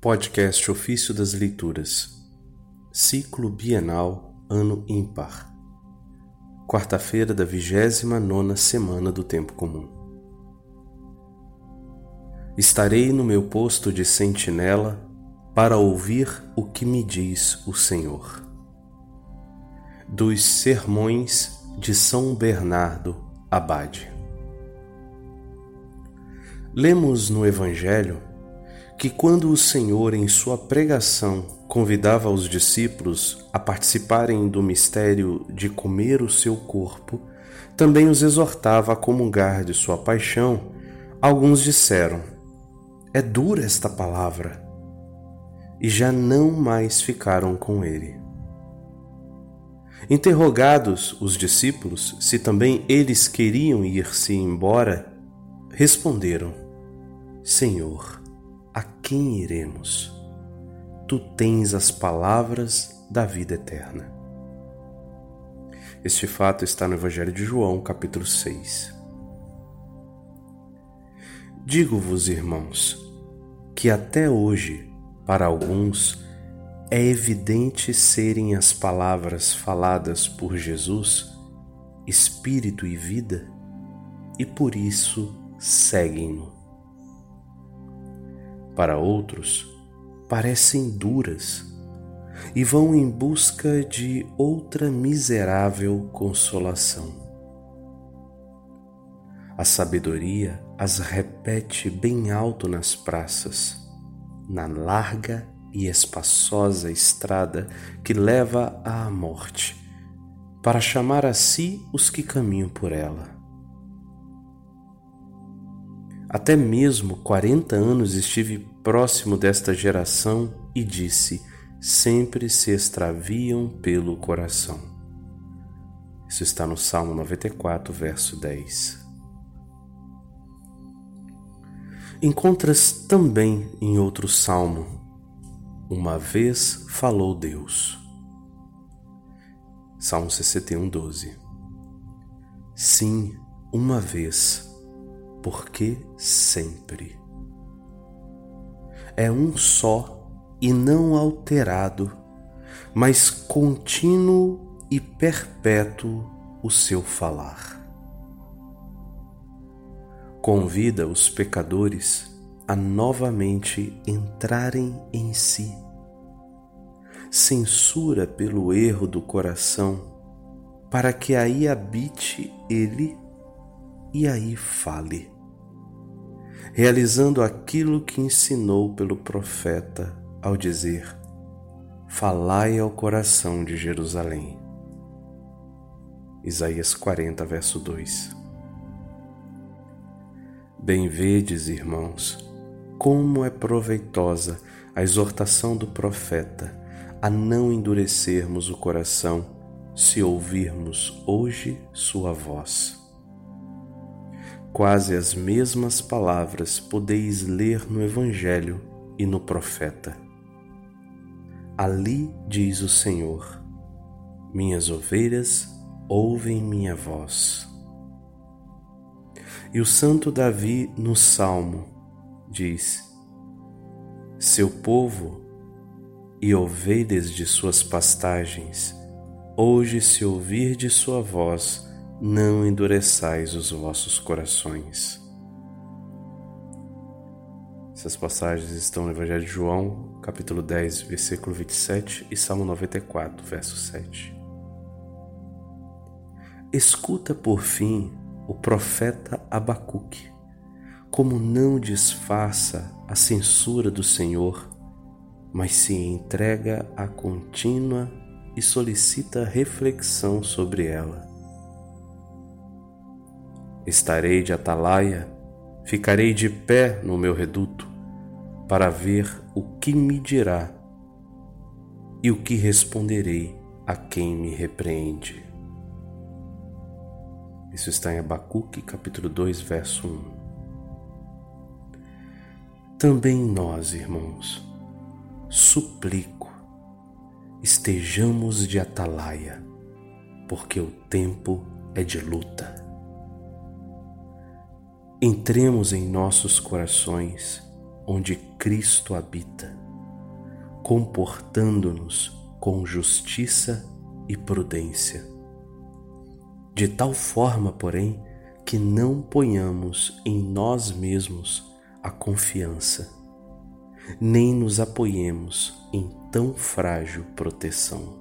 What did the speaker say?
Podcast Ofício das Leituras, Ciclo Bienal, Ano Ímpar, quarta-feira da vigésima nona semana do Tempo Comum. Estarei no meu posto de sentinela para ouvir o que me diz o Senhor. Dos Sermões de São Bernardo Abade. Lemos no Evangelho que quando o Senhor, em sua pregação, convidava os discípulos a participarem do mistério de comer o seu corpo, também os exortava a comungar de sua paixão, alguns disseram: É dura esta palavra. E já não mais ficaram com ele. Interrogados os discípulos se também eles queriam ir-se embora, responderam: Senhor, a quem iremos? Tu tens as palavras da vida eterna. Este fato está no Evangelho de João, capítulo 6. Digo-vos, irmãos, que até hoje, para alguns, é evidente serem as palavras faladas por Jesus Espírito e vida, e por isso seguem-no para outros, parecem duras e vão em busca de outra miserável consolação. A sabedoria as repete bem alto nas praças, na larga e espaçosa estrada que leva à morte, para chamar a si os que caminham por ela. Até mesmo quarenta anos estive próximo desta geração e disse: sempre se extraviam pelo coração. Isso está no Salmo 94, verso 10. Encontras também em outro salmo: Uma vez falou Deus. Salmo 61, 12. Sim, uma vez porque sempre. É um só e não alterado, mas contínuo e perpétuo o seu falar. Convida os pecadores a novamente entrarem em si. Censura pelo erro do coração, para que aí habite ele e aí fale, realizando aquilo que ensinou pelo profeta ao dizer: Falai ao coração de Jerusalém. Isaías 40, verso 2. Bem vedes, irmãos, como é proveitosa a exortação do profeta a não endurecermos o coração se ouvirmos hoje sua voz. Quase as mesmas palavras podeis ler no Evangelho e no profeta. Ali diz o Senhor: Minhas ovelhas ouvem minha voz. E o santo Davi no Salmo diz: Seu povo e ovelhas de suas pastagens, hoje se ouvir de sua voz, não endureçais os vossos corações. Essas passagens estão no Evangelho de João, capítulo 10, versículo 27 e Salmo 94, verso 7. Escuta por fim o profeta Abacuque, como não disfarça a censura do Senhor, mas se entrega à contínua e solicita reflexão sobre ela Estarei de atalaia, ficarei de pé no meu reduto, para ver o que me dirá e o que responderei a quem me repreende. Isso está em Abacuque, capítulo 2, verso 1. Também nós, irmãos, suplico, estejamos de atalaia, porque o tempo é de luta. Entremos em nossos corações, onde Cristo habita, comportando-nos com justiça e prudência. De tal forma, porém, que não ponhamos em nós mesmos a confiança, nem nos apoiemos em tão frágil proteção.